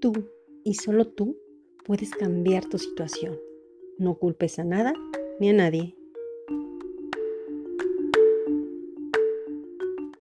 tú y solo tú puedes cambiar tu situación. No culpes a nada ni a nadie.